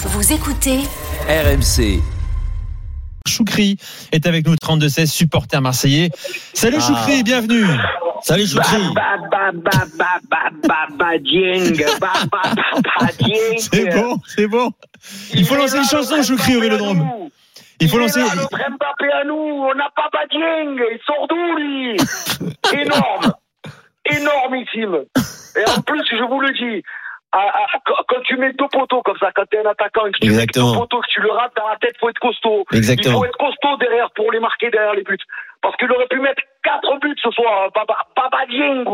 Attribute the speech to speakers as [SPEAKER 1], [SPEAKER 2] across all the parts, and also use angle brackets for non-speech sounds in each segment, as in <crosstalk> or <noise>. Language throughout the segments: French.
[SPEAKER 1] Vous écoutez
[SPEAKER 2] RMC.
[SPEAKER 3] Choukri est avec nous, 32-16, supporter marseillais. Salut
[SPEAKER 4] Ah.
[SPEAKER 3] Choukri, bienvenue. Salut Choukri. C'est bon, c'est bon. Il faut
[SPEAKER 4] est
[SPEAKER 3] lancer
[SPEAKER 4] là,
[SPEAKER 3] une chanson,
[SPEAKER 4] le
[SPEAKER 3] Choukri, au Vélodrome. Il faut
[SPEAKER 4] est
[SPEAKER 3] lancer.
[SPEAKER 4] là, notre Mbappé à nous, on n'a pas Badieng, il sort d'où lui? <laughs> Énorme, énormissime. Et en plus, je vous le dis, à- à- quand- quand tu mets deux poteaux comme ça, quand tu es un attaquant et que tu
[SPEAKER 3] Exactement.
[SPEAKER 4] mets deux poteaux, que tu le rates dans la tête, faut être costaud.
[SPEAKER 3] Exactement.
[SPEAKER 4] Il faut être costaud derrière pour les marquer derrière les buts. Parce qu'il aurait pu mettre quatre buts ce soir, Baba, Baba Dieng.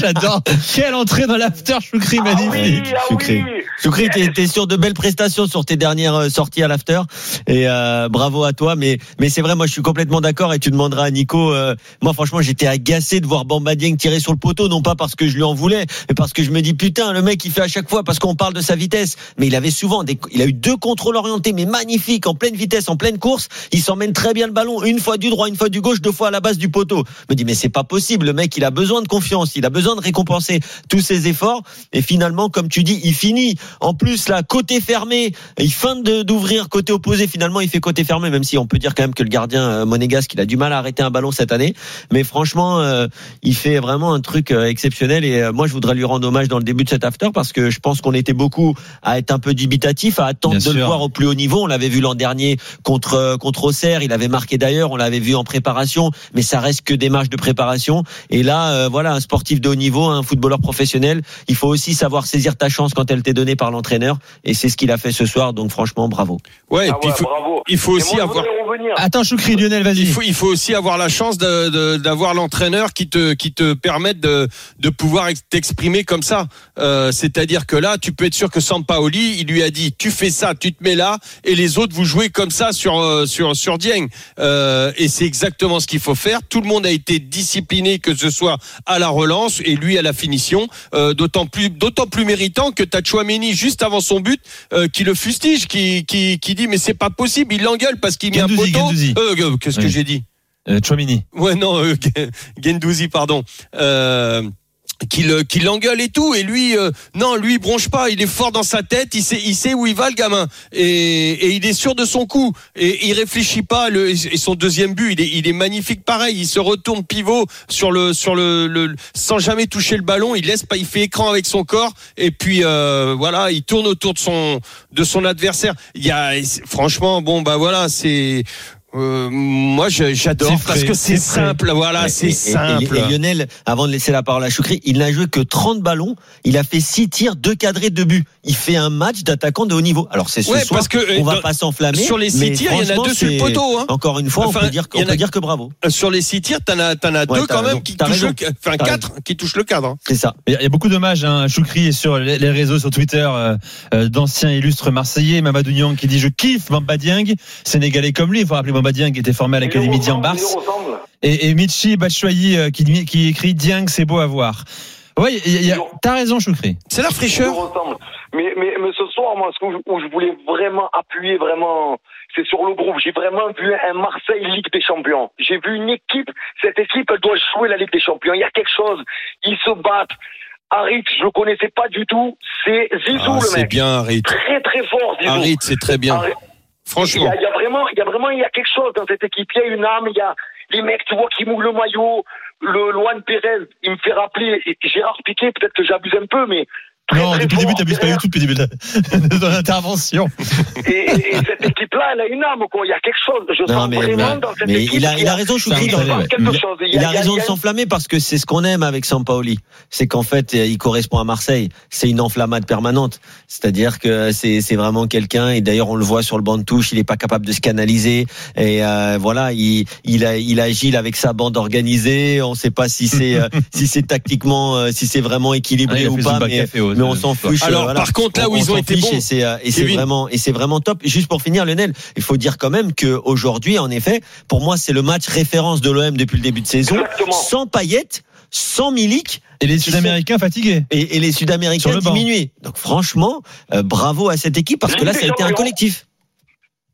[SPEAKER 3] J'adore. Quelle entrée dans l'after, Choukri,
[SPEAKER 4] Ah
[SPEAKER 3] magnifique.
[SPEAKER 4] oui, ah
[SPEAKER 3] Choukri.
[SPEAKER 4] oui.
[SPEAKER 5] Choukri, t'es, t'es sur de belles prestations sur tes dernières euh, sorties à l'after et euh, bravo à toi. Mais mais c'est vrai, moi je suis complètement d'accord et tu demanderas à Nico. euh, moi franchement, j'étais agacé de voir Bamba Dieng tirer sur le poteau, non pas parce que je lui en voulais, mais parce que je me dis putain, le mec il fait à chaque fois parce qu'on parle de sa vitesse, mais il avait souvent des, il a eu deux contrôles orientés, mais magnifiques en pleine vitesse, en pleine course. Il s'emmène très bien le ballon, une fois du droit, une fois du gauche, deux fois à la base du poteau. Je me dis mais c'est pas possible, le mec il a besoin de confiance, il a besoin de récompenser tous ses efforts et finalement, comme tu dis, il finit. En plus là, côté fermé, il feinte de- d'ouvrir côté opposé. Finalement, il fait côté fermé, même si on peut dire quand même que le gardien euh, monégasque, il a du mal à arrêter un ballon cette année. Mais franchement, euh, il fait vraiment un truc euh, exceptionnel. Et moi, je voudrais lui rendre hommage dans le début de cet after parce que je pense qu'on était beaucoup à être un peu dubitatif, à attendre
[SPEAKER 3] Bien
[SPEAKER 5] de le voir au plus haut niveau. On l'avait vu l'an dernier contre contre Auxerre, il avait marqué d'ailleurs. On l'avait vu en préparation, mais ça reste que des matchs de préparation. Et là, euh, voilà, un sportif de haut niveau, un footballeur professionnel, il faut aussi savoir saisir ta chance quand elle t'est donnée par l'entraîneur. Et c'est ce qu'il a fait ce soir. Donc franchement, bravo.
[SPEAKER 6] Ouais, et
[SPEAKER 4] Ah
[SPEAKER 6] puis
[SPEAKER 4] ouais,
[SPEAKER 6] il faut,
[SPEAKER 4] bravo.
[SPEAKER 6] il faut
[SPEAKER 4] Et
[SPEAKER 6] aussi
[SPEAKER 4] moi,
[SPEAKER 6] avoir.
[SPEAKER 3] Attends, Choukri, Lionel, vas-y.
[SPEAKER 6] Il faut, il faut aussi avoir la chance d'avoir l'entraîneur qui te, qui te permette de, de pouvoir ex- t'exprimer comme ça. Euh, C'est-à-dire que là, tu peux être sûr que Sampaoli, il lui a dit, tu fais ça, tu te mets là, et les autres, vous jouez comme ça sur, euh, sur, sur Dieng. Euh, et c'est exactement ce qu'il faut faire. Tout le monde a été discipliné, que ce soit à la relance et lui à la finition. Euh, d'autant plus, d'autant plus méritant que t'as Chouameni juste avant son but, euh, qui le fustige, qui, qui, qui dit, mais c'est pas possible. Il l'engueule parce qu'il met un poteau. Euh, Qu'est-ce que j'ai dit?
[SPEAKER 3] Chouamini.
[SPEAKER 6] Ouais, non, <laughs> Gendouzi, pardon. Euh, qui le- qui l'engueule et tout et lui euh, non lui il bronche pas il est fort dans sa tête il sait il sait où il va le gamin. Et, et il est sûr de son coup. Et il réfléchit pas le, et son deuxième but il est il est magnifique pareil il se retourne pivot sur le sur le, le sans jamais toucher le ballon il laisse pas il fait écran avec son corps et puis euh, voilà il tourne autour de son de son adversaire. Il y a franchement bon bah voilà c'est euh, moi j'adore parce que c'est simple voilà c'est
[SPEAKER 5] et-
[SPEAKER 6] simple
[SPEAKER 5] Et, Lionel, avant de laisser la parole à Choukri, il n'a joué que 30 ballons. Il a fait 6 tirs, 2 cadrés, 2 buts. Il fait un match d'attaquant de haut niveau. Alors c'est ce
[SPEAKER 6] Ouais,
[SPEAKER 5] soir,
[SPEAKER 6] parce que, euh,
[SPEAKER 5] on va
[SPEAKER 6] dans-
[SPEAKER 5] pas s'enflammer.
[SPEAKER 6] sur les six
[SPEAKER 5] mais
[SPEAKER 6] tirs, il y en a
[SPEAKER 5] franchement,
[SPEAKER 6] deux sur le poteau, hein.
[SPEAKER 5] Encore une fois,
[SPEAKER 6] Enfin,
[SPEAKER 5] on peut dire, on
[SPEAKER 6] en a-
[SPEAKER 5] peut dire que bravo.
[SPEAKER 6] Euh, sur les six tirs, t'en as, t'en as
[SPEAKER 5] Ouais,
[SPEAKER 6] deux
[SPEAKER 5] t'as
[SPEAKER 6] quand
[SPEAKER 5] raison.
[SPEAKER 6] même qui touchent le, enfin
[SPEAKER 5] T'as
[SPEAKER 6] quatre qui touchent le cadre. hein.
[SPEAKER 5] C'est ça.
[SPEAKER 3] Il y a- beaucoup d'hommages. Hein. Choukri est sur les réseaux, sur Twitter, d'anciens illustres marseillais. Mamadou Niang qui dit Je kiffe Bamba Dieng. Sénégalais comme lui. Il faut rappeler Qui était formé à l'Académie Diambars. Et, et Michi Batshuayi euh, qui, qui écrit Dieng, c'est beau à voir. Oui, t'as raison, Choukri.
[SPEAKER 6] C'est la fraîcheur.
[SPEAKER 4] Mais, mais, mais ce soir, moi, ce que je, où je voulais vraiment appuyer, vraiment, c'est sur le groupe. J'ai vraiment vu un Marseille Ligue des Champions. J'ai vu une équipe, cette équipe, elle doit jouer la Ligue des Champions. Il y a quelque chose. Ils se battent. Harit, je le connaissais pas du tout. C'est Zizou,
[SPEAKER 6] Ah,
[SPEAKER 4] le
[SPEAKER 6] c'est
[SPEAKER 4] mec.
[SPEAKER 6] bien, Harit.
[SPEAKER 4] Très, très fort, Zizou.
[SPEAKER 6] Harit, c'est très bien.
[SPEAKER 4] Harit. Il y, a, vraiment, il y a vraiment, il y a quelque chose dans cette équipe. Il y a une âme. Il y a les mecs, tu vois, qui mouillent le maillot. Le Luan Pérez, il me fait rappeler et Gérard Piquet. Peut-être que j'abuse un peu, mais très,
[SPEAKER 3] Non,
[SPEAKER 4] très
[SPEAKER 3] depuis le début, t'abuses pas du tout depuis le début de, <laughs> de ton intervention.
[SPEAKER 4] Et, et- et cette équipe-là, elle a une âme, quoi. Il y a quelque chose. Je
[SPEAKER 5] Non,
[SPEAKER 4] sens
[SPEAKER 5] mais,
[SPEAKER 4] vraiment
[SPEAKER 5] mais-
[SPEAKER 4] dans cette
[SPEAKER 5] mais
[SPEAKER 4] équipe.
[SPEAKER 5] il a, il a raison, Choukri.
[SPEAKER 4] il
[SPEAKER 3] Il-
[SPEAKER 5] a raison de s'enflammer parce que c'est ce qu'on aime avec Sampaoli. C'est qu'en fait, il correspond à Marseille. C'est une enflammade permanente. C'est-à-dire que c'est c'est vraiment quelqu'un. Et d'ailleurs, on le voit sur le banc de touche. Il est pas capable de se canaliser. Et euh, voilà, il il a il agile avec sa bande organisée. On sait pas si c'est <laughs> euh, si c'est tactiquement, euh, si c'est vraiment
[SPEAKER 3] Ah,
[SPEAKER 5] équilibré
[SPEAKER 3] il a
[SPEAKER 5] ou pas. Mais. Mais on s'en fiche.
[SPEAKER 6] Alors,
[SPEAKER 5] euh, voilà.
[SPEAKER 6] par contre, là où
[SPEAKER 5] On-
[SPEAKER 6] ils
[SPEAKER 5] on
[SPEAKER 6] ont
[SPEAKER 5] s'en
[SPEAKER 6] été
[SPEAKER 5] fiche
[SPEAKER 6] bons,
[SPEAKER 5] et c'est euh, et c'est vraiment et c'est vraiment top. Juste pour finir, Lionel, il faut dire quand même que aujourd'hui, en effet, pour moi, c'est le match référence de l'OM depuis le début de saison,
[SPEAKER 4] Exactement.
[SPEAKER 5] sans Payet, sans Milik
[SPEAKER 3] Et les Sud-Américains fatigués.
[SPEAKER 5] et, et les
[SPEAKER 3] Sur
[SPEAKER 5] Sud-Américains
[SPEAKER 3] le banc.
[SPEAKER 5] diminués. Donc franchement, euh, bravo à cette équipe parce que là, ça a été un collectif.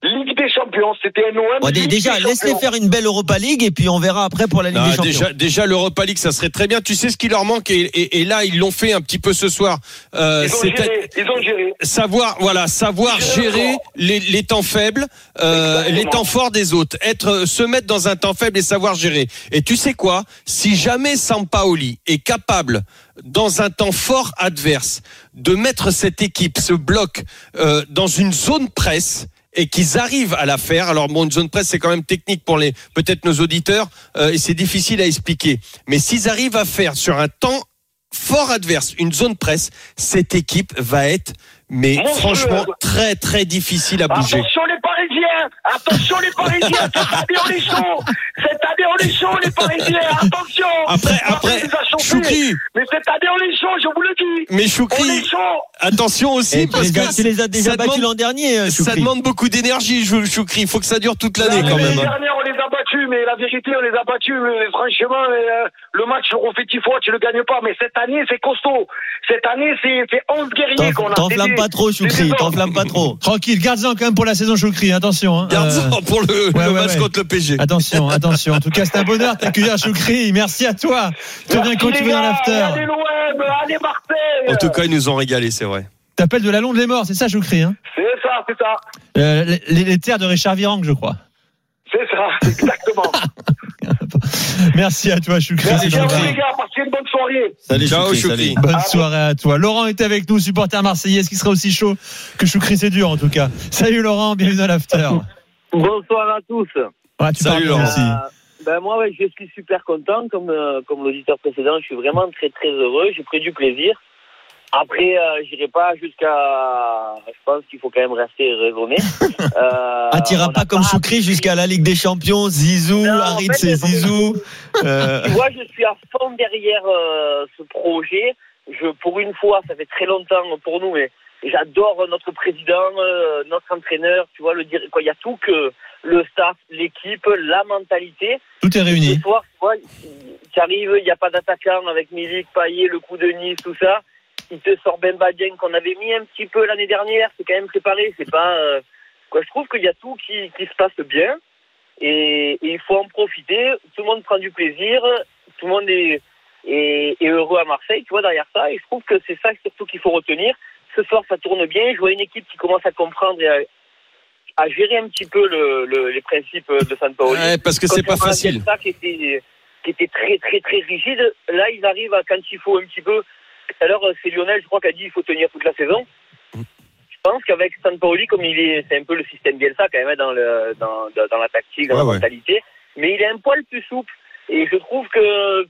[SPEAKER 4] Ligue des Champions, c'était un OM.
[SPEAKER 5] Bon, déjà, laisse-les faire une belle Europa League et puis on verra après pour la Ligue
[SPEAKER 6] Ah,
[SPEAKER 5] des Champions.
[SPEAKER 6] déjà, déjà l'Europa League, ça serait très bien. Tu sais ce qui leur manque et, et- et là ils l'ont fait un petit peu ce soir. Euh,
[SPEAKER 4] Ils ont
[SPEAKER 6] c'était-
[SPEAKER 4] géré. Ils ont géré.
[SPEAKER 6] savoir voilà savoir
[SPEAKER 4] Gérer
[SPEAKER 6] les, les temps faibles euh, les temps forts des autres être se mettre dans un temps faible et savoir gérer et tu sais quoi? Si jamais Sampaoli est capable dans un temps fort adverse de mettre cette équipe ce bloc euh, dans une zone presse et qu'ils arrivent à la faire. Alors bon, une zone presse c'est quand même technique pour les peut-être nos auditeurs euh, et c'est difficile à expliquer. Mais s'ils arrivent à faire sur un temps fort adverse, une zone presse, cette équipe va être, mais franchement, très très difficile à bouger.
[SPEAKER 4] Attention les Parisiens. Attention les Parisiens. Cette année on est chaud Cette année on est chaud les Parisiens. Attention.
[SPEAKER 6] Après, après,
[SPEAKER 4] nous on est chaud, je vous le dis
[SPEAKER 6] mais
[SPEAKER 4] On est
[SPEAKER 6] Choukri,
[SPEAKER 4] chaud
[SPEAKER 6] attention aussi
[SPEAKER 5] Et tu,
[SPEAKER 6] parce
[SPEAKER 5] as, tu
[SPEAKER 6] que
[SPEAKER 5] les as déjà
[SPEAKER 6] ça
[SPEAKER 5] battus
[SPEAKER 6] demande,
[SPEAKER 5] l'an dernier, euh,
[SPEAKER 6] ça
[SPEAKER 5] Choukri.
[SPEAKER 6] demande beaucoup d'énergie, Chou- Choukri. Il faut que ça dure toute l'année quand même. hein.
[SPEAKER 4] dernière on les a mais la vérité on les a battus, mais franchement euh, le match le refait fois, tu le gagnes pas, mais cette année c'est costaud Cette année c'est c'est 11 guerriers qu'on a
[SPEAKER 5] T'enflammes
[SPEAKER 4] C'est
[SPEAKER 5] pas trop, Choukri.
[SPEAKER 4] des
[SPEAKER 5] T'enflammes pas trop. <laughs>
[SPEAKER 3] Tranquille, garde-en quand même pour la saison Choukri, attention. Hein.
[SPEAKER 6] Garde-en pour le,
[SPEAKER 3] ouais,
[SPEAKER 6] le
[SPEAKER 3] ouais,
[SPEAKER 6] match
[SPEAKER 3] ouais.
[SPEAKER 6] contre le PG.
[SPEAKER 3] Attention, attention. En tout cas, c'est un bonheur de t'accueillir, Choukri. Merci à toi. Tu viens quand
[SPEAKER 4] Merci,
[SPEAKER 3] tu veux dans l'after.
[SPEAKER 4] Allez l'OM, allez Marseille
[SPEAKER 6] En tout cas, ils nous ont régalé, c'est vrai.
[SPEAKER 3] T'appelles de la Londe les morts, c'est ça, Choukri hein?
[SPEAKER 4] C'est ça, c'est ça,
[SPEAKER 3] Euh, les, les terres de Richard Virenque, je crois.
[SPEAKER 4] C'est ça, exactement. <laughs>
[SPEAKER 3] Merci à toi, Choukri.
[SPEAKER 4] Merci à les gars, passez une bonne soirée.
[SPEAKER 5] Salut,
[SPEAKER 6] Ciao,
[SPEAKER 5] Choukri,
[SPEAKER 6] Choukri.
[SPEAKER 5] salut.
[SPEAKER 3] Bonne soirée à toi. Laurent est avec nous, supporter marseillais. Est-ce qu'il sera aussi chaud que Choukri C'est dur en tout cas. Salut Laurent, bienvenue dans l'after.
[SPEAKER 7] Bonsoir à tous.
[SPEAKER 3] Ouais, tu
[SPEAKER 6] Salut, Laurent.
[SPEAKER 3] aussi.
[SPEAKER 7] Euh, ben moi, ouais, je suis super content, comme euh, comme l'auditeur précédent. Je suis vraiment très très heureux. J'ai pris du plaisir. Après, euh, j'irai pas jusqu'à. Je pense qu'il faut quand même rester raisonné. <laughs> Euh,
[SPEAKER 5] t'iras
[SPEAKER 7] on
[SPEAKER 5] pas comme Choukri jusqu'à la Ligue des Champions, Zizou,
[SPEAKER 7] en
[SPEAKER 5] Harit,
[SPEAKER 7] fait,
[SPEAKER 5] c'est- Zizou. Euh,
[SPEAKER 7] Tu vois, je suis à fond derrière euh, ce projet. Je, pour une fois, ça fait très longtemps pour nous, mais j'adore notre président, euh, notre entraîneur. Tu vois, le dire quoi, il y a tout que le staff, l'équipe, la mentalité.
[SPEAKER 3] Tout est réuni.
[SPEAKER 7] Ce soir, tu vois, tu arrives, il n'y a pas d'attaquant avec Milik, Payet, le coup de Nice, tout ça. Il te sort Bemba Dieng qu'on avait mis un petit peu l'année dernière. C'est quand même préparé. C'est pas. euh, quoi, je trouve qu'il y a tout qui, qui se passe bien. Et, et il faut en profiter. Tout le monde prend du plaisir. Tout le monde est, est, est heureux à Marseille, tu vois, derrière ça. Et je trouve que c'est ça surtout qu'il faut retenir. Ce soir, ça tourne bien. Je vois une équipe qui commence à comprendre et à, à gérer un petit peu le, le- les principes de Sampaoli.
[SPEAKER 6] Ouais, parce que c'est pas facile.
[SPEAKER 7] Bielsa qui était, qui était très, très, très rigide. Là, ils arrivent à, quand il faut un petit peu. Alors, c'est Lionel, je crois, qui a dit qu'il faut tenir toute la saison. Je pense qu'avec Sampaoli, comme il est, c'est un peu le système Bielsa quand même hein, dans, le, dans, la tactique, dans
[SPEAKER 6] Ouais,
[SPEAKER 7] la
[SPEAKER 6] ouais.
[SPEAKER 7] mentalité. Mais il est un poil plus souple. Et je trouve que,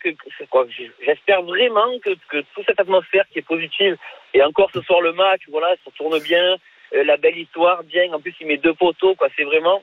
[SPEAKER 7] j'espère vraiment que, que toute cette atmosphère qui est positive, et encore ce soir le match, voilà, ça tourne bien, euh, la belle histoire, bien, en plus il met deux poteaux, quoi, c'est vraiment,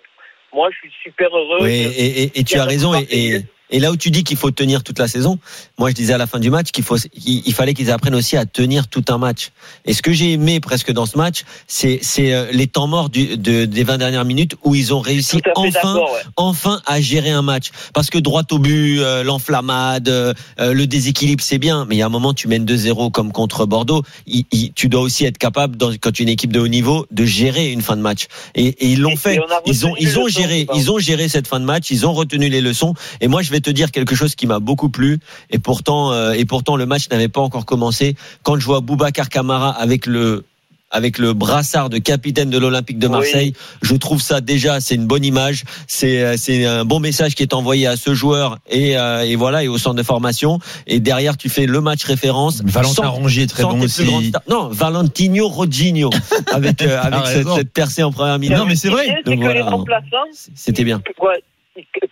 [SPEAKER 7] moi je suis super heureux.
[SPEAKER 5] Oui, et, et- et tu as raison. Et, et- là où tu dis qu'il faut tenir toute la saison, moi je disais à la fin du match qu'il faut, il fallait qu'ils apprennent aussi à tenir tout un match. Et ce que j'ai aimé presque dans ce match, c'est, c'est euh, les temps morts du, de, des 20 dernières minutes où ils ont réussi enfin
[SPEAKER 7] ouais.
[SPEAKER 5] enfin à gérer un match. Parce que droit au but, euh, l'enflammade, euh, euh, le déséquilibre, c'est bien. Mais il y a un moment, tu mènes 2-0 comme contre Bordeaux. Il- il- tu dois aussi être capable, dans, quand tu es une équipe de haut niveau, de gérer une fin de match. Et, et ils l'ont fait.
[SPEAKER 7] on
[SPEAKER 5] Ils ont, ils ont géré, ils ont géré cette fin de match. Ils ont retenu les leçons. Et moi, je vais te dire quelque chose qui m'a beaucoup plu. Et pourtant, euh, et pourtant, le match n'avait pas encore commencé. Quand je vois Boubacar Camara avec le avec le brassard de capitaine de l'Olympique de
[SPEAKER 7] Oui.
[SPEAKER 5] Marseille, je trouve ça déjà c'est une bonne image, c'est euh, c'est un bon message qui est envoyé à ce joueur et, euh, et voilà et au centre de formation et derrière tu fais le match référence.
[SPEAKER 3] Valentin Rongier est très bon aussi.
[SPEAKER 5] Non, Valentino Rodinho <laughs> avec euh, avec cette, percée en première minute.
[SPEAKER 3] Non, mais c'est vrai.
[SPEAKER 7] Que
[SPEAKER 5] voilà.
[SPEAKER 7] les remplaçants,
[SPEAKER 5] C'était bien.
[SPEAKER 7] Ouais,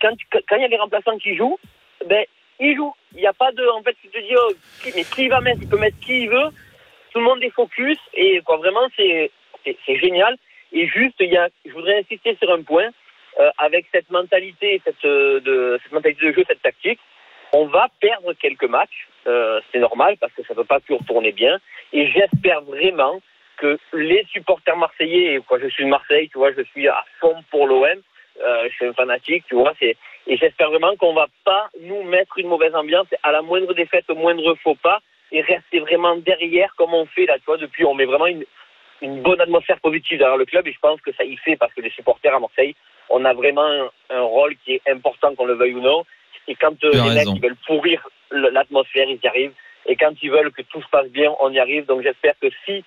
[SPEAKER 7] quand, il y a les remplaçants qui jouent, ben, ils jouent. Il n'y a pas de. En fait, tu te dis, oh, mais qui va mettre Il peut mettre qui il veut. Tout le monde est focus. Et quoi, vraiment, c'est génial. Et juste, il y a, je voudrais insister sur un point. Euh, avec cette mentalité, cette, euh, de, cette mentalité de jeu, cette tactique, on va perdre quelques matchs. euh, c'est normal parce que ça ne peut pas toujours tourner bien. Et j'espère vraiment que les supporters marseillais, quoi, je suis de Marseille, tu vois, je suis à fond pour l'OM, je suis un fanatique, tu vois, c'est, et j'espère vraiment qu'on va pas nous mettre une mauvaise ambiance à la moindre défaite, au moindre faux pas, et rester vraiment derrière comme on fait là, tu vois, depuis, on met vraiment une, une bonne atmosphère positive derrière le club, et je pense que ça y fait parce que les supporters à Marseille, on a vraiment un, un rôle qui est important, qu'on le veuille ou non, et quand euh, les mecs ils veulent pourrir l'atmosphère, ils y arrivent, et quand ils veulent que tout se passe bien, on y arrive, donc j'espère que si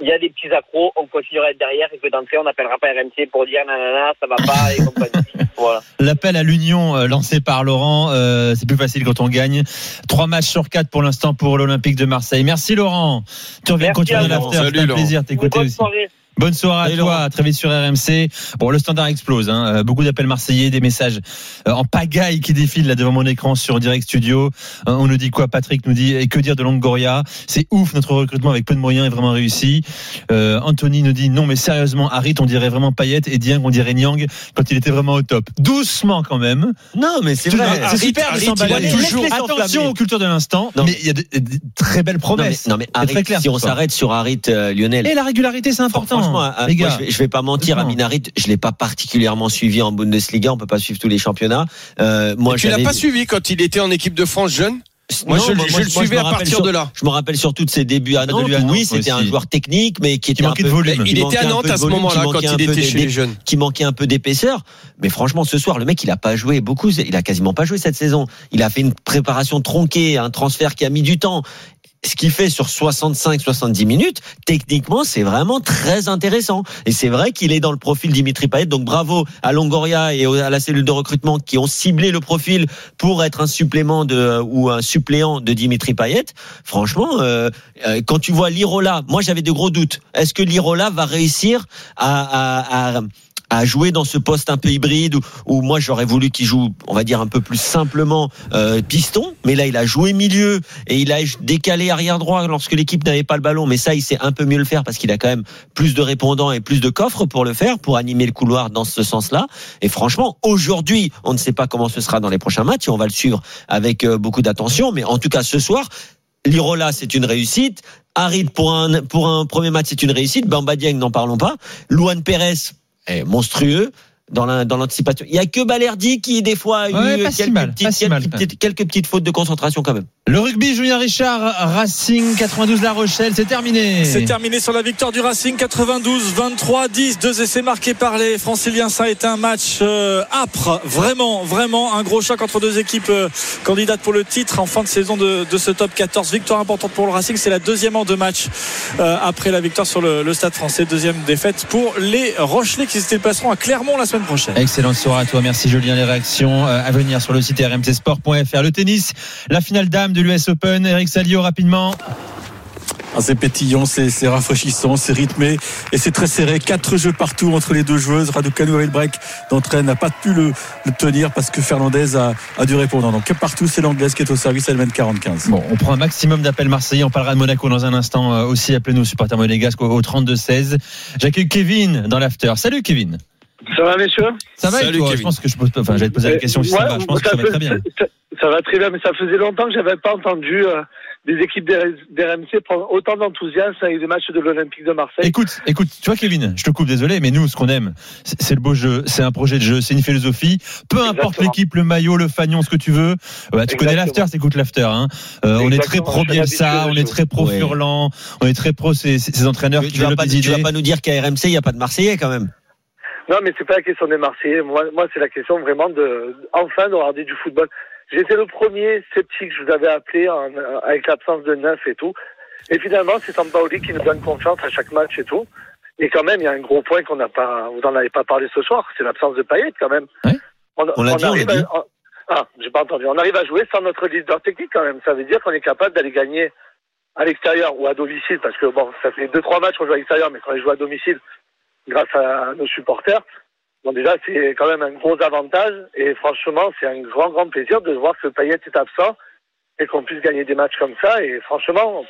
[SPEAKER 7] il y a des petits accros, on continuera à être derrière et que d'entrée, on n'appellera pas RMC pour dire nanana, ça va pas et compagnie. <laughs> Voilà.
[SPEAKER 3] L'appel à l'union euh, lancé par Laurent, euh, c'est plus facile quand on gagne. Trois matchs sur quatre pour l'instant pour l'Olympique de Marseille. Merci Laurent. Tu reviens continuer l'after. C'était un
[SPEAKER 6] Laurent.
[SPEAKER 3] plaisir de t'écouter aussi.
[SPEAKER 7] soirée.
[SPEAKER 3] Bonne soirée à toi, très vite sur RMC. Bon, le standard explose. Hein. Euh, Beaucoup d'appels marseillais, des messages euh, en pagaille qui défilent là devant mon écran sur Direct Studio. Euh, on nous dit quoi Patrick nous dit et que dire de Longoria? C'est ouf, notre recrutement avec peu de moyens est vraiment réussi. Euh, Anthony nous dit non, mais sérieusement, Harit, on dirait vraiment Payet et Dieng, on dirait Nyang quand il était vraiment au top. Doucement quand même.
[SPEAKER 5] Non, mais c'est
[SPEAKER 3] C'est
[SPEAKER 5] vrai.
[SPEAKER 6] Harit-
[SPEAKER 3] super
[SPEAKER 6] Harit, il toujours-
[SPEAKER 3] Attention aux cultures de l'instant,
[SPEAKER 5] Non.
[SPEAKER 3] mais il y a de, de très belles
[SPEAKER 5] Non mais,
[SPEAKER 3] promesses.
[SPEAKER 5] non mais
[SPEAKER 3] C'est
[SPEAKER 5] Harit,
[SPEAKER 3] très clair,
[SPEAKER 5] si on s'arrête sur Harit euh, Lionel.
[SPEAKER 3] Et la régularité, c'est important.
[SPEAKER 5] Franchement,
[SPEAKER 3] les
[SPEAKER 5] moi,
[SPEAKER 3] gars.
[SPEAKER 5] je, vais, je vais pas mentir. Amin Harit, je l'ai pas particulièrement suivi en Bundesliga. On peut pas suivre tous les championnats. Euh, moi,
[SPEAKER 6] tu l'as pas suivi quand il était en équipe de France jeune Moi,
[SPEAKER 5] Non,
[SPEAKER 6] je, je le
[SPEAKER 5] je
[SPEAKER 6] suivais à partir
[SPEAKER 5] sur-
[SPEAKER 6] de là.
[SPEAKER 5] Je me rappelle surtout de ses débuts à Nantes.
[SPEAKER 3] à
[SPEAKER 5] où oui, c'était un joueur technique, mais qui était
[SPEAKER 3] Qui
[SPEAKER 5] un
[SPEAKER 3] manquait
[SPEAKER 5] peu,
[SPEAKER 3] de volume.
[SPEAKER 6] Il était à
[SPEAKER 5] un
[SPEAKER 6] Nantes
[SPEAKER 5] peu
[SPEAKER 6] à ce moment-là quand il était chez les jeunes.
[SPEAKER 5] qui manquait un peu d'épaisseur. Mais franchement, ce soir, le mec, il a pas joué beaucoup. Il a quasiment pas joué cette saison. Il a fait une préparation tronquée, un transfert qui a mis du temps. Ce qu'il fait sur 65-70 minutes, techniquement, c'est vraiment très intéressant. Et c'est vrai qu'il est dans le profil Dimitri Payet. Donc bravo à Longoria et à la cellule de recrutement qui ont ciblé le profil pour être un supplément de ou un suppléant de Dimitri Payet. Franchement, euh, euh, quand tu vois Lirola, moi j'avais de gros doutes. Est-ce que Lirola va réussir à, à, à à jouer dans ce poste un peu hybride où, où moi j'aurais voulu qu'il joue, on va dire un peu plus simplement euh, piston, mais là il a joué milieu et il a décalé arrière droit lorsque l'équipe n'avait pas le ballon, mais ça il sait un peu mieux le faire parce qu'il a quand même plus de répondants et plus de coffres pour le faire, pour animer le couloir dans ce sens-là. Et franchement, aujourd'hui, on ne sait pas comment ce sera dans les prochains matchs on va le suivre avec euh, beaucoup d'attention, mais en tout cas ce soir. Lirola, c'est une réussite. Harid, pour un, pour un premier match, c'est une réussite. Bamba Dieng, n'en parlons pas. Luan Pérez, monstrueux dans la- dans l'anticipation. Il y a que Balerdi qui des fois a eu
[SPEAKER 3] Ouais, pas si
[SPEAKER 5] quelques,
[SPEAKER 3] mal,
[SPEAKER 5] petites,
[SPEAKER 3] pas si
[SPEAKER 5] quelques
[SPEAKER 3] mal.
[SPEAKER 5] petites- quelques petites fautes de concentration quand même.
[SPEAKER 3] Le rugby, Julien Richard, Racing 92 La Rochelle, c'est terminé.
[SPEAKER 2] C'est terminé sur la victoire du Racing 92 23 10 deux essais marqués par les Franciliens ça a été un match euh, âpre vraiment vraiment un gros choc entre deux équipes euh, candidates pour le titre en fin de saison de, de ce top 14 victoire importante pour le Racing c'est la deuxième en deux matchs euh, après la victoire sur le, le stade français deuxième défaite pour les Rochelais qui se déplaceront à Clermont la semaine prochaine
[SPEAKER 3] Excellente soirée à toi. Merci Julien. Les réactions euh, à venir sur le site rmcsport.fr. Le tennis, la finale dame de l'US Open. Eric Salio, rapidement.
[SPEAKER 2] Ah, c'est pétillant, c'est rafraîchissant, c'est rythmé et c'est très serré. Quatre jeux partout entre les deux joueuses. Raducanu avec le break d'entraîne n'a pas pu le, le tenir parce que Fernandez a, a dû répondre. Donc partout, c'est l'anglaise qui est au service. Elle mène 40-15.
[SPEAKER 3] Bon, on prend un maximum d'appels marseillais. On parlera de Monaco dans un instant euh, aussi. Appelez-nous supporters monégasques au, au 32-16. J'accueille Kevin dans l'after. Salut Kevin.
[SPEAKER 4] Ça va, messieurs
[SPEAKER 3] Ça va et
[SPEAKER 6] Salut,
[SPEAKER 3] toi
[SPEAKER 6] Kevin.
[SPEAKER 3] Je pense que je pose. Enfin, j'allais te poser la question si ça va. Je pense que ça va très bien.
[SPEAKER 4] Ça, ça va très bien, mais ça faisait longtemps que j'avais pas entendu euh, des équipes d'RMC prendre autant d'enthousiasme avec des matchs de l'Olympique de Marseille.
[SPEAKER 3] Écoute, écoute, tu vois Kevin, je te coupe, désolé, mais nous, ce qu'on aime, c'est le beau jeu, c'est un projet de jeu, c'est une philosophie. Peu importe l'équipe, le maillot, le fagnon, ce que tu veux. Euh, tu connais l'after, t'écoutes l'after. Hein. Euh, on est très pro Bielsa, on est très pro
[SPEAKER 5] Ouais.
[SPEAKER 3] Furlan, on est très pro ces, entraîneurs
[SPEAKER 5] Tu,
[SPEAKER 3] qui développent
[SPEAKER 5] pas, tu vas pas nous dire qu'à RMC, il n'y a pas de Marseillais quand même.
[SPEAKER 4] Non, mais c'est pas la question des Marseillais. Moi, moi c'est la question vraiment de, enfin, de regarder du football. J'étais le premier sceptique, je vous avais appelé en- avec l'absence de neuf et tout. Et finalement, c'est Sampaoli qui nous donne confiance à chaque match et tout. Et quand même, il y a un gros point qu'on n'a pas, vous en avez pas parlé ce soir, c'est l'absence de Payet quand même.
[SPEAKER 3] Ouais.
[SPEAKER 5] On l'a dit, on
[SPEAKER 4] arrive
[SPEAKER 5] l'a dit.
[SPEAKER 4] à- ah, j'ai pas entendu. On arrive à jouer sans notre leader technique quand même. Ça veut dire qu'on est capable d'aller gagner à l'extérieur ou à domicile, parce que bon, ça fait deux trois matchs qu'on joue à l'extérieur, mais quand on joue à domicile, grâce à nos supporters. Bon, déjà, c'est quand même un gros avantage. Et franchement, c'est un grand, grand plaisir de voir que Payet est absent et qu'on puisse gagner des matchs comme ça. Et franchement,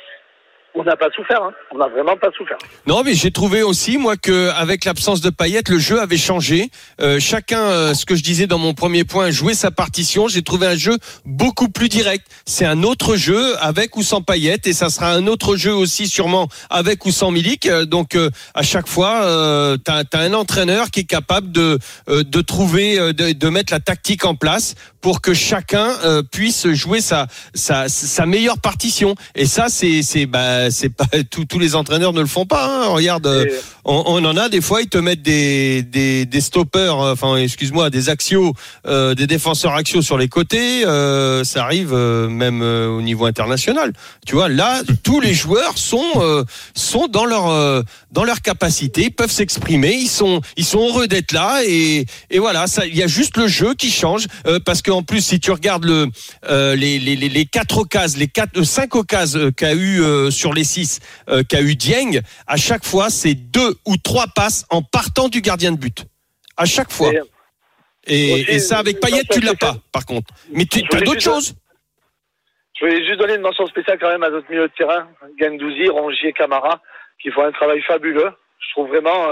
[SPEAKER 8] on n'a pas souffert. Hein. On n'a vraiment pas souffert.
[SPEAKER 6] Non, mais j'ai trouvé aussi moi que avec l'absence de Payet, le jeu avait changé. Euh, chacun, euh, ce que je disais dans mon premier point, jouait sa partition. J'ai trouvé un jeu beaucoup plus direct. C'est un autre jeu avec ou sans Payet, et ça sera un autre jeu aussi sûrement avec ou sans Milik. Euh, Donc euh, à chaque fois, euh, t'as as un entraîneur qui est capable de euh, de trouver, de, de mettre la tactique en place pour que chacun euh, puisse jouer sa, sa sa meilleure partition. Et ça, c'est c'est bah c'est pas <laughs> tous tous les entraîneurs ne le font pas. Hein. Regarde, euh, on, on en a des fois, ils te mettent des des, des stoppers, euh, enfin excuse-moi, des axios, euh, des défenseurs axios sur les côtés. euh, ça arrive euh, même euh, au niveau international. Tu vois, là, <laughs> tous les joueurs sont euh, sont dans leur euh, dans leur capacité, peuvent s'exprimer. Ils sont ils sont heureux d'être là et et voilà, ça, il y a juste le jeu qui change euh, parce qu'en plus, si tu regardes le euh, les, les quatre occasions, les quatre euh, cinq occasions euh, qu'a eu euh, sur les six euh, qu'a eu Dieng, à chaque fois, c'est deux ou trois passes en partant du gardien de but. À chaque fois.
[SPEAKER 8] Et-
[SPEAKER 6] ça, avec Payet, tu l'as pas, par contre. Mais tu as d'autres choses?
[SPEAKER 8] Je voulais juste donner une mention spéciale quand même à notre milieu de terrain, Gendouzi, Rongier, Camara, qui font un travail fabuleux. Je trouve vraiment,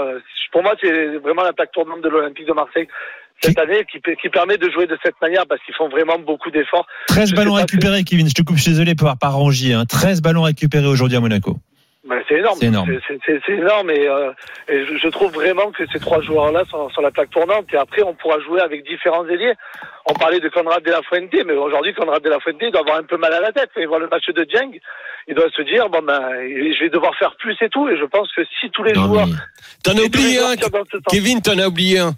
[SPEAKER 8] pour moi, c'est vraiment la plaque tournante de l'Olympique de Marseille cette année qui, qui permet de jouer de cette manière parce qu'ils font vraiment beaucoup d'efforts.
[SPEAKER 3] 13
[SPEAKER 8] Je
[SPEAKER 3] ballons récupérés, Kevin. Je te coupe, je suis désolé par, par Rongier. Hein. 13 ballons récupérés aujourd'hui à Monaco.
[SPEAKER 8] Ben, c'est énorme.
[SPEAKER 3] C'est énorme.
[SPEAKER 8] C'est- C'est c'est énorme et, euh, et je, je trouve vraiment que ces trois joueurs-là sont sur la plaque tournante et après on pourra jouer avec différents ailiers. On parlait de Conrad de la Fuente, mais aujourd'hui Conrad de la Fuente il doit avoir un peu mal à la tête. Il voit le match de Djeng, il doit se dire bon ben je vais devoir faire plus et tout. Et je pense que si tous les
[SPEAKER 5] Non,
[SPEAKER 8] joueurs,
[SPEAKER 5] mais-
[SPEAKER 6] T'en as oublié un, Kevin, t'en as oublié un.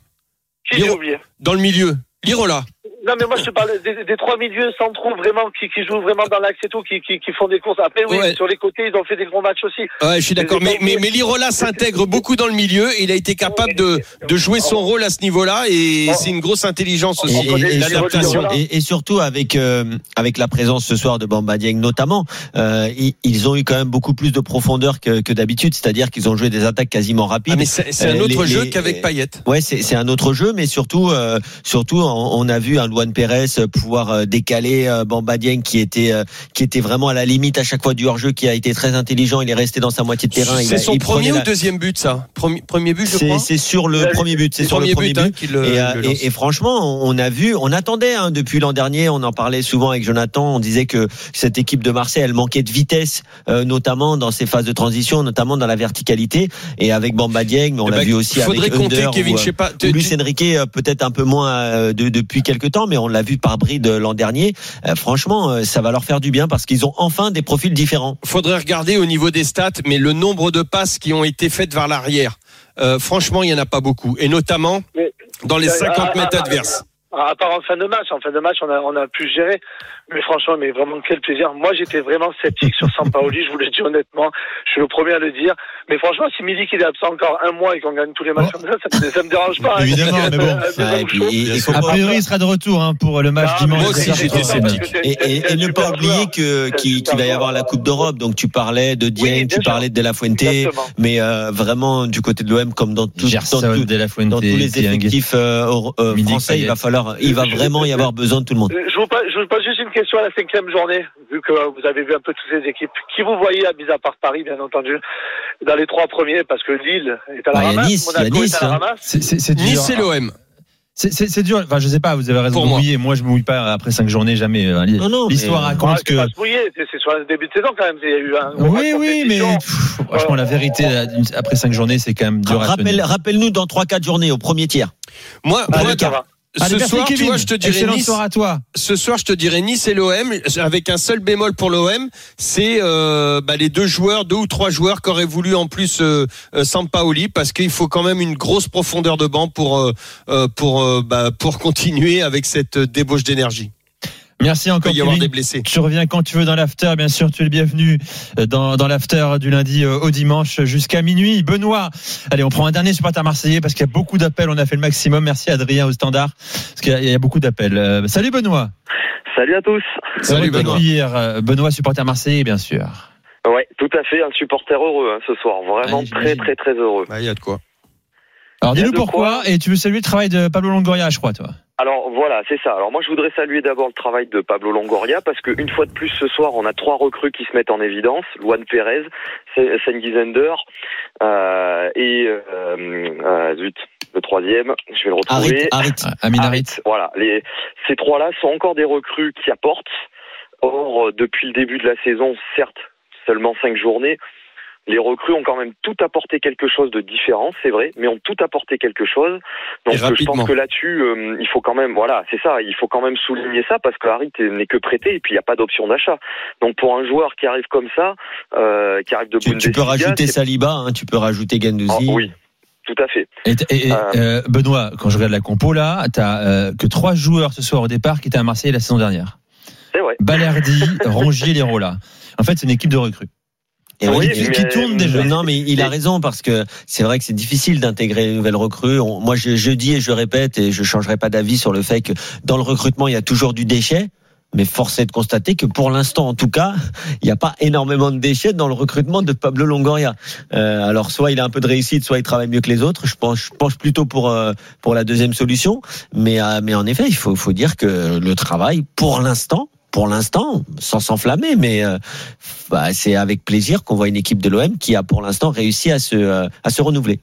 [SPEAKER 8] Qui j'ai oublié?
[SPEAKER 6] Dans le milieu. Lirola.
[SPEAKER 8] Non mais moi je te parle des, des trois milieux centraux vraiment qui, qui jouent vraiment dans l'axe et tout, qui, qui, qui font des courses. Après oui,
[SPEAKER 6] Ouais.
[SPEAKER 8] sur les côtés ils ont fait des gros matchs aussi.
[SPEAKER 6] Ouais, je suis d'accord. Mais, mais, mais Lirola s'intègre beaucoup dans le milieu. et Il a été capable de, de jouer son rôle à ce niveau-là et c'est une grosse intelligence aussi.
[SPEAKER 5] Et, et- surtout, et- et surtout avec euh, avec la présence ce soir de Bamba Dieng notamment, euh, ils, ils ont eu quand même beaucoup plus de profondeur que, que d'habitude, c'est-à-dire qu'ils ont joué des attaques quasiment rapides.
[SPEAKER 6] Ah, mais c'est c'est un
[SPEAKER 5] Euh,
[SPEAKER 6] autre
[SPEAKER 5] les-
[SPEAKER 6] jeu
[SPEAKER 5] les-
[SPEAKER 6] qu'avec Payet.
[SPEAKER 5] Ouais, c'est c'est un autre jeu, mais surtout, euh, surtout, on, on a vu un Luan Pérez pouvoir euh, décaler euh, Bamba Dieng qui était euh, qui était vraiment à la limite à chaque fois du hors-jeu, qui a été très intelligent. Il est resté dans sa moitié de terrain.
[SPEAKER 6] C'est
[SPEAKER 5] a-
[SPEAKER 6] son
[SPEAKER 5] il
[SPEAKER 6] premier ou
[SPEAKER 5] la-
[SPEAKER 6] deuxième but, ça? Premier, premier but, je
[SPEAKER 5] c'est
[SPEAKER 6] crois.
[SPEAKER 5] c'est sur le premier but, c'est sur le premier
[SPEAKER 6] hein,
[SPEAKER 5] but.
[SPEAKER 6] le-
[SPEAKER 5] Et, euh,
[SPEAKER 6] le lance.
[SPEAKER 5] et, et franchement, on a vu, on attendait hein, depuis l'an dernier, on en parlait souvent avec Jonathan, on disait que cette équipe de Marseille, elle manquait de vitesse, euh, notamment dans ses phases de transition, notamment dans la verticalité. Et avec Bamba Dieng, mais on
[SPEAKER 6] Eh
[SPEAKER 5] l'a
[SPEAKER 6] ben,
[SPEAKER 5] vu aussi
[SPEAKER 6] faudrait
[SPEAKER 5] avec
[SPEAKER 6] compter,
[SPEAKER 5] Under
[SPEAKER 6] Kevin,
[SPEAKER 5] ou,
[SPEAKER 6] je sais pas,
[SPEAKER 5] ou Luis Enrique, euh, peut-être un peu moins euh, de- depuis quelques temps, mais on l'a vu par bride l'an dernier. Euh, franchement, euh, ça va leur faire du bien parce qu'ils ont enfin des profils différents.
[SPEAKER 6] faudrait regarder au niveau des stats, mais le nombre de passes qui ont été faites vers l'arrière, euh, franchement, il y en a pas beaucoup, et notamment dans les
[SPEAKER 8] Ah,
[SPEAKER 6] 50
[SPEAKER 8] ah,
[SPEAKER 6] mètres
[SPEAKER 8] ah,
[SPEAKER 6] adverses.
[SPEAKER 8] À part en fin de match, en fin de match, on a, on a pu gérer. Mais franchement, mais vraiment quel plaisir. Moi, j'étais vraiment sceptique sur Sampaoli, je vous le dis honnêtement. Je suis le premier à le dire. Mais franchement, si Milik il est absent encore un mois et qu'on gagne tous les matchs comme ça, ça, me- ça me dérange pas. hein.
[SPEAKER 3] Évidemment, <laughs> mais bon.
[SPEAKER 5] Et puis,
[SPEAKER 3] A priori, il sera de retour hein, pour le match
[SPEAKER 8] Ah,
[SPEAKER 3] dimanche.
[SPEAKER 6] moi aussi, j'étais sceptique.
[SPEAKER 5] Et, et- et ne pas oublier que qu'il va y avoir la Coupe d'Europe. Donc tu parlais de Dieng,
[SPEAKER 8] Oui,
[SPEAKER 5] tu parlais de De La Fuente,
[SPEAKER 8] Exactement.
[SPEAKER 5] mais euh, vraiment du côté de l'OM comme dans, tout, dans, tout-
[SPEAKER 3] De La Fuente,
[SPEAKER 5] dans tous les effectifs euh, euh, français, il va falloir, il va vraiment y avoir besoin de tout le monde.
[SPEAKER 8] Je vous, pose, je vous pose juste une question à la cinquième journée, vu que vous avez vu un peu toutes ces équipes. Qui vous voyez, à mis à part Paris, bien entendu, dans les trois premiers, parce que Lille est à la
[SPEAKER 5] Bah, il y a
[SPEAKER 8] ramasse,
[SPEAKER 5] Nice, il y a
[SPEAKER 8] Monaco
[SPEAKER 5] Nice,
[SPEAKER 8] est à la
[SPEAKER 5] hein.
[SPEAKER 8] ramasse.
[SPEAKER 3] C'est- C'est.
[SPEAKER 6] Nice et l'OM.
[SPEAKER 3] C'est- C'est c'est dur. Enfin, je sais pas. Vous avez raison
[SPEAKER 6] Pour
[SPEAKER 3] de
[SPEAKER 6] moi.
[SPEAKER 3] mouiller. Moi, je me mouille pas après cinq journées jamais. euh,
[SPEAKER 5] Non, non, mais-
[SPEAKER 3] L'histoire
[SPEAKER 8] Ouais,
[SPEAKER 3] raconte
[SPEAKER 8] c'est
[SPEAKER 3] que.
[SPEAKER 8] pas se mouiller, c'est c'est sur le début de saison quand même. Il y a eu un
[SPEAKER 3] Oui, oui, mais pff, franchement, la vérité après cinq journées, c'est quand même dur à
[SPEAKER 5] Rappelle,
[SPEAKER 3] tenir.
[SPEAKER 5] rappelle-nous dans 3-4 journées au premier tiers.
[SPEAKER 6] Moi, moi.
[SPEAKER 3] Allez,
[SPEAKER 6] ce soir, tu
[SPEAKER 3] Kevin.
[SPEAKER 6] vois, je te dirais Nice.
[SPEAKER 3] soirée à toi.
[SPEAKER 6] Ce soir, je te dirais Nice et l'OM, avec un seul bémol pour l'OM, c'est euh, bah, les deux joueurs, deux ou trois joueurs qu'aurait voulu en plus euh, euh, Sampaoli, parce qu'il faut quand même une grosse profondeur de banc pour euh, euh, pour bah, pour <laughs> continuer avec cette débauche d'énergie.
[SPEAKER 3] Merci
[SPEAKER 6] Il peut
[SPEAKER 3] encore.
[SPEAKER 6] y avoir
[SPEAKER 3] Kevin.
[SPEAKER 6] des blessés.
[SPEAKER 3] Tu reviens quand tu veux dans l'after, bien sûr, tu es le bienvenu euh, dans, dans l'after du lundi euh, au dimanche jusqu'à minuit. Benoît, allez, on prend un dernier supporter marseillais parce qu'il y a beaucoup d'appels, on a fait le maximum. Merci Adrien au standard, parce qu'il y a- il y a beaucoup d'appels. Euh, salut Benoît.
[SPEAKER 9] Salut à tous.
[SPEAKER 6] Salut, Benoît.
[SPEAKER 3] Benoît, supporter marseillais, bien sûr.
[SPEAKER 9] Ouais, tout à fait, un supporter heureux hein, ce soir, vraiment
[SPEAKER 3] Allez,
[SPEAKER 9] très très très heureux.
[SPEAKER 6] Bah, Il y a de quoi.
[SPEAKER 3] Alors dis-nous pourquoi,
[SPEAKER 9] quoi.
[SPEAKER 3] et tu veux saluer le travail de Pablo Longoria, je crois, toi.
[SPEAKER 9] Alors voilà, c'est ça. Alors moi je voudrais saluer d'abord le travail de Pablo Longoria parce qu'une fois de plus ce soir on a trois recrues qui se mettent en évidence. Luan Pérez, Sengizander euh, et euh, euh, zut, le troisième, je vais le
[SPEAKER 5] Harit,
[SPEAKER 9] retrouver.
[SPEAKER 5] Harit.
[SPEAKER 3] Ah, Amin Harit.
[SPEAKER 9] Voilà, les, ces trois-là sont encore des recrues qui apportent. Or, euh, depuis le début de la saison, certes, seulement cinq journées, les recrues ont quand même tout apporté quelque chose de différent, c'est vrai, mais ont tout apporté quelque chose. Donc euh, je pense que là-dessus, euh, il faut quand même, voilà, c'est ça, il faut quand même souligner ça parce que Harit n'est que prêté et puis il n'y a pas d'option d'achat. Donc pour un joueur qui arrive comme ça, euh, qui arrive de
[SPEAKER 5] Tu, tu peux rajouter Saliba, hein, tu peux rajouter
[SPEAKER 9] Ah,
[SPEAKER 5] Gendouzi.
[SPEAKER 9] oui, tout à fait.
[SPEAKER 3] Et, et- et, euh, Benoît, quand je regarde la compo là, t'as euh, que trois joueurs ce soir au départ qui étaient à Marseille la saison dernière.
[SPEAKER 9] C'est vrai.
[SPEAKER 3] Balerdi, <laughs> Rongier, Lerola. En fait, c'est une équipe de recrues.
[SPEAKER 5] Et
[SPEAKER 9] Oui,
[SPEAKER 5] oui,
[SPEAKER 3] qui tourne déjà.
[SPEAKER 5] Non, mais il a raison parce que c'est vrai que c'est difficile d'intégrer les nouvelles recrues. On- moi, je, je dis et je répète et je changerai pas d'avis sur le fait que dans le recrutement, il y a toujours du déchet. Mais force est de constater que pour l'instant, en tout cas, il n'y a pas énormément de déchets dans le recrutement de Pablo Longoria. Euh, alors, soit il a un peu de réussite, soit il travaille mieux que les autres. Je pense, je pense plutôt pour euh, pour la deuxième solution. Mais euh, mais en effet, il faut faut dire que le travail, pour l'instant, pour l'instant, sans s'enflammer, mais euh, bah, c'est avec plaisir qu'on voit une équipe de l'OM qui a pour l'instant réussi à se euh, à se renouveler.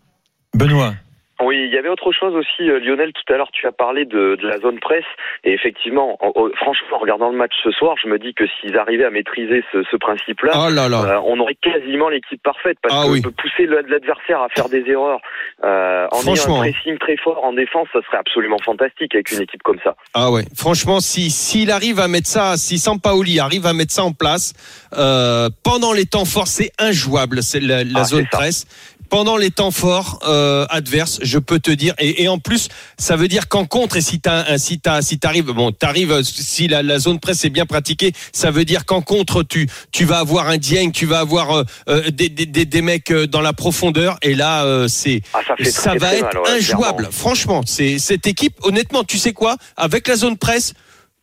[SPEAKER 3] Benoît,
[SPEAKER 9] Oui, il y avait autre chose aussi, euh, Lionel. Tout à l'heure, tu as parlé de, de la zone presse. Et effectivement, en- en- franchement, en regardant le match ce soir, je me dis que s'ils arrivaient à maîtriser ce, ce principe-là,
[SPEAKER 6] Oh là là.
[SPEAKER 9] euh, on aurait quasiment l'équipe parfaite. Parce
[SPEAKER 6] Ah
[SPEAKER 9] que
[SPEAKER 6] oui.
[SPEAKER 9] peut pousser l'adversaire à faire des erreurs euh, en ayant un pressing très fort en défense, ça serait absolument fantastique avec une équipe comme ça.
[SPEAKER 6] Ah ouais, franchement, si s'il arrive à mettre ça, si Sampaoli arrive à mettre ça en place euh, pendant les temps forts, c'est injouable. C'est la, la
[SPEAKER 9] Ah,
[SPEAKER 6] zone presse. Pendant les temps forts euh, adverses, je peux te dire, et, et en plus, ça veut dire qu'en contre, et si t'as, si t'as, si t'arrives, bon, t'arrives, si la, la zone presse est bien pratiquée, ça veut dire qu'en contre, tu, tu vas avoir un Dieng, tu vas avoir euh, euh, des, des, des, des mecs euh, dans la profondeur, et là, euh, c'est,
[SPEAKER 9] Ah, ça
[SPEAKER 6] ça
[SPEAKER 9] très,
[SPEAKER 6] va
[SPEAKER 9] très
[SPEAKER 6] être
[SPEAKER 9] mal, ouais,
[SPEAKER 6] injouable.
[SPEAKER 9] clairement.
[SPEAKER 6] Franchement, c'est cette équipe. Honnêtement, tu sais quoi? Avec la zone presse,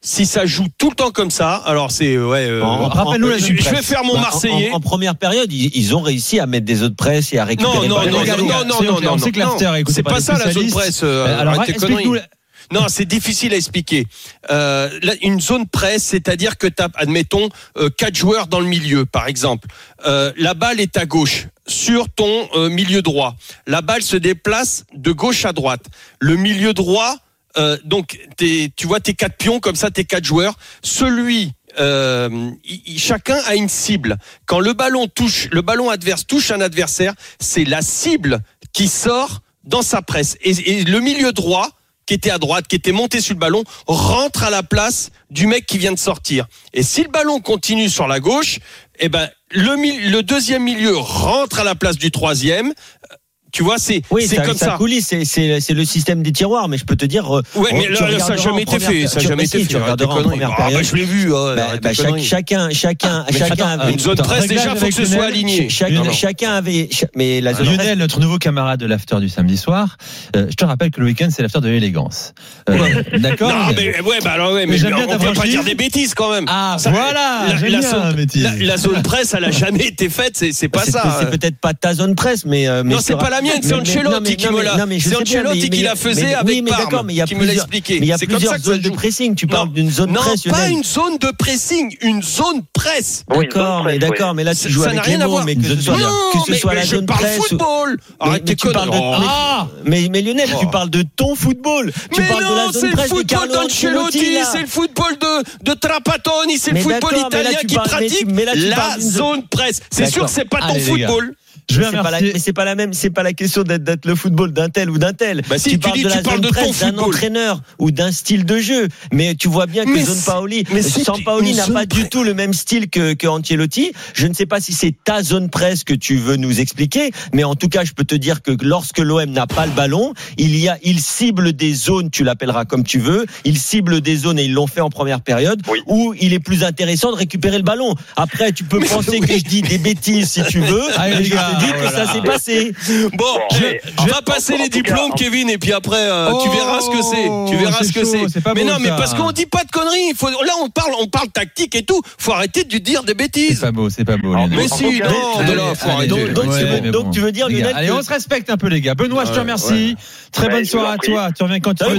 [SPEAKER 6] si ça joue tout le temps comme ça, alors c'est ouais. euh,
[SPEAKER 5] En-
[SPEAKER 3] rappelle-nous la
[SPEAKER 6] je, je vais
[SPEAKER 3] presse.
[SPEAKER 6] faire mon
[SPEAKER 5] Bah, en-
[SPEAKER 6] Marseillais.
[SPEAKER 5] En, en première période, ils, ils ont réussi à mettre des autres presses et à récupérer.
[SPEAKER 6] Non, non, non,
[SPEAKER 3] Regarde,
[SPEAKER 6] non,
[SPEAKER 3] regarde,
[SPEAKER 6] non, non,
[SPEAKER 3] on
[SPEAKER 6] non,
[SPEAKER 3] sait que l'after est écouté
[SPEAKER 6] C'est pas ça la zone presse. euh,
[SPEAKER 3] Alors,
[SPEAKER 6] arrête tes. Non, c'est difficile à expliquer. Euh, là, une zone presse, c'est-à-dire que tu as, admettons, euh, quatre joueurs dans le milieu, par exemple. Euh, la balle est à gauche, sur ton euh, milieu droit. La balle se déplace de gauche à droite. Le milieu droit, euh, donc tu vois tes quatre pions comme ça, tes quatre joueurs. Celui euh, chacun a une cible. Quand le ballon touche, le ballon adverse touche un adversaire, c'est la cible qui sort dans sa presse. Et, le milieu droit, qui était à droite, qui était monté sur le ballon, rentre à la place du mec qui vient de sortir. Et si le ballon continue sur la gauche, eh ben le, le deuxième milieu rentre à la place du troisième. Tu vois, c'est
[SPEAKER 5] Oui,
[SPEAKER 6] c'est comme
[SPEAKER 5] ça coulisse, c'est- le système des tiroirs, mais je peux te dire. euh,
[SPEAKER 6] Ouais, mais là, là, ça n'a jamais été fait. Ça n'a jamais
[SPEAKER 5] mais
[SPEAKER 6] été fait.
[SPEAKER 5] Tu regarderas en première
[SPEAKER 6] Ah, bah,
[SPEAKER 5] période.
[SPEAKER 6] je l'ai vu. ah,
[SPEAKER 5] Bah, bah, chaque- chacun, chacun,
[SPEAKER 3] Mais
[SPEAKER 5] chacun avait
[SPEAKER 6] Une zone presse,
[SPEAKER 3] Réglage
[SPEAKER 6] déjà, faut que ce soit
[SPEAKER 3] Lionel.
[SPEAKER 6] aligné.
[SPEAKER 5] Chacun avait, mais la zone
[SPEAKER 3] Lionel, notre nouveau camarade de l'after du samedi soir, euh, je te rappelle que le week-end, c'est l'after de l'élégance. Euh, D'accord
[SPEAKER 6] Non, mais ouais, bah alors ouais,
[SPEAKER 3] Mais
[SPEAKER 6] mais,
[SPEAKER 3] j'aime bien
[SPEAKER 6] on peut pas dire des bêtises quand même.
[SPEAKER 3] Ah,
[SPEAKER 6] Ça,
[SPEAKER 3] voilà
[SPEAKER 6] la, zone, presse, elle a jamais été faite. C'est c'est pas ça.
[SPEAKER 5] c'est peut-être pas ta zone presse, mais,
[SPEAKER 6] Non, c'est pas la mienne, c'est Ancelotti
[SPEAKER 5] non,
[SPEAKER 6] qui
[SPEAKER 5] non,
[SPEAKER 6] me l'a-
[SPEAKER 5] non,
[SPEAKER 6] c'est Ancelotti qui la faisait avec
[SPEAKER 5] oui, mais
[SPEAKER 6] Parme,
[SPEAKER 5] d'accord, mais il y a
[SPEAKER 6] qui me l'a
[SPEAKER 5] plusieurs-
[SPEAKER 6] expliqué.
[SPEAKER 5] Mais il y a
[SPEAKER 6] C'est comme
[SPEAKER 5] plusieurs
[SPEAKER 6] ça que ça
[SPEAKER 5] zones de pressing. Tu parles
[SPEAKER 6] Non.
[SPEAKER 5] d'une zone
[SPEAKER 6] Non,
[SPEAKER 5] presse.
[SPEAKER 6] pas une zone de pressing, une zone presse.
[SPEAKER 5] D'accord, mais d'accord, mais là
[SPEAKER 6] Ça-
[SPEAKER 5] tu joues avec
[SPEAKER 6] n'a
[SPEAKER 5] les
[SPEAKER 6] rien à
[SPEAKER 5] mots,
[SPEAKER 6] voir.
[SPEAKER 5] mais que ce soit,
[SPEAKER 6] Non,
[SPEAKER 5] que ce
[SPEAKER 6] mais,
[SPEAKER 5] soit
[SPEAKER 6] mais
[SPEAKER 5] la
[SPEAKER 6] je
[SPEAKER 5] zone
[SPEAKER 6] parle
[SPEAKER 5] presse. ou-
[SPEAKER 6] football.
[SPEAKER 5] Mais,
[SPEAKER 6] Arrête tes
[SPEAKER 5] tu parles de,
[SPEAKER 6] conneries.
[SPEAKER 5] mais-
[SPEAKER 3] Ah
[SPEAKER 5] mais, mais Lionel,
[SPEAKER 6] Oh.
[SPEAKER 5] tu parles de ton football. Tu
[SPEAKER 6] mais
[SPEAKER 5] parles de
[SPEAKER 6] non,
[SPEAKER 5] la
[SPEAKER 6] c'est
[SPEAKER 5] zone
[SPEAKER 6] le football d'Ancelotti, c'est le football de, de Trapattoni, c'est le football italien qui
[SPEAKER 5] parles- mais tu-
[SPEAKER 6] pratique
[SPEAKER 5] mais là, tu
[SPEAKER 6] la
[SPEAKER 5] zone-
[SPEAKER 6] presse. C'est sûr que c'est pas ton
[SPEAKER 3] Allez, les gars.
[SPEAKER 6] football.
[SPEAKER 3] Je vais
[SPEAKER 5] C'est pas la- mais c'est pas la même, c'est pas la question d'être, d'être le football d'un tel ou d'un tel.
[SPEAKER 6] Bah si, tu
[SPEAKER 5] parles
[SPEAKER 6] dis,
[SPEAKER 5] de la
[SPEAKER 6] parles
[SPEAKER 5] zone
[SPEAKER 6] de
[SPEAKER 5] presse, d'un
[SPEAKER 6] football.
[SPEAKER 5] entraîneur ou d'un style de jeu. Mais tu vois bien que
[SPEAKER 6] Mais
[SPEAKER 5] Zone Paoli,
[SPEAKER 6] mais c'est
[SPEAKER 5] Sampaoli
[SPEAKER 6] une
[SPEAKER 5] n'a pas du tout le même style que, que Ancelotti. Je ne sais pas si c'est ta zone presse que tu veux nous expliquer, mais en tout cas, je peux te dire que lorsque l'OM n'a pas le ballon, il y a, il cible des zones, tu l'appelleras comme tu veux, il cible des zones et ils l'ont fait en première période
[SPEAKER 9] Oui.
[SPEAKER 5] où il est plus intéressant de récupérer le ballon. Après, tu peux penser que je dis des bêtises si tu veux.
[SPEAKER 3] Allez,
[SPEAKER 5] mais
[SPEAKER 3] les
[SPEAKER 5] je
[SPEAKER 3] gars,
[SPEAKER 5] dit que ça s'est passé.
[SPEAKER 6] Bon,
[SPEAKER 4] Je-
[SPEAKER 6] va passer les diplômes,
[SPEAKER 4] en-
[SPEAKER 6] Kevin, et puis après, euh, tu
[SPEAKER 3] Oh,
[SPEAKER 6] verras ce que c'est. Tu verras
[SPEAKER 3] c'est
[SPEAKER 6] ce que c'est.
[SPEAKER 3] c'est
[SPEAKER 6] Mais
[SPEAKER 3] beau,
[SPEAKER 6] non, mais parce qu'on dit pas de conneries. Faut, là, on parle, on parle tactique et tout. Faut arrêter de dire des
[SPEAKER 3] C'est
[SPEAKER 6] bêtises.
[SPEAKER 3] pas beau, c'est pas beau.
[SPEAKER 6] Mais
[SPEAKER 4] en
[SPEAKER 6] si, non,
[SPEAKER 3] Allez,
[SPEAKER 6] de là, faut
[SPEAKER 3] allez,
[SPEAKER 6] arrêter.
[SPEAKER 5] Donc- c'est tu veux dire, Lionel,
[SPEAKER 3] Allez, on se respecte un peu, les gars. Benoît, je te remercie. Très bonne soirée à toi. Tu reviens quand tu veux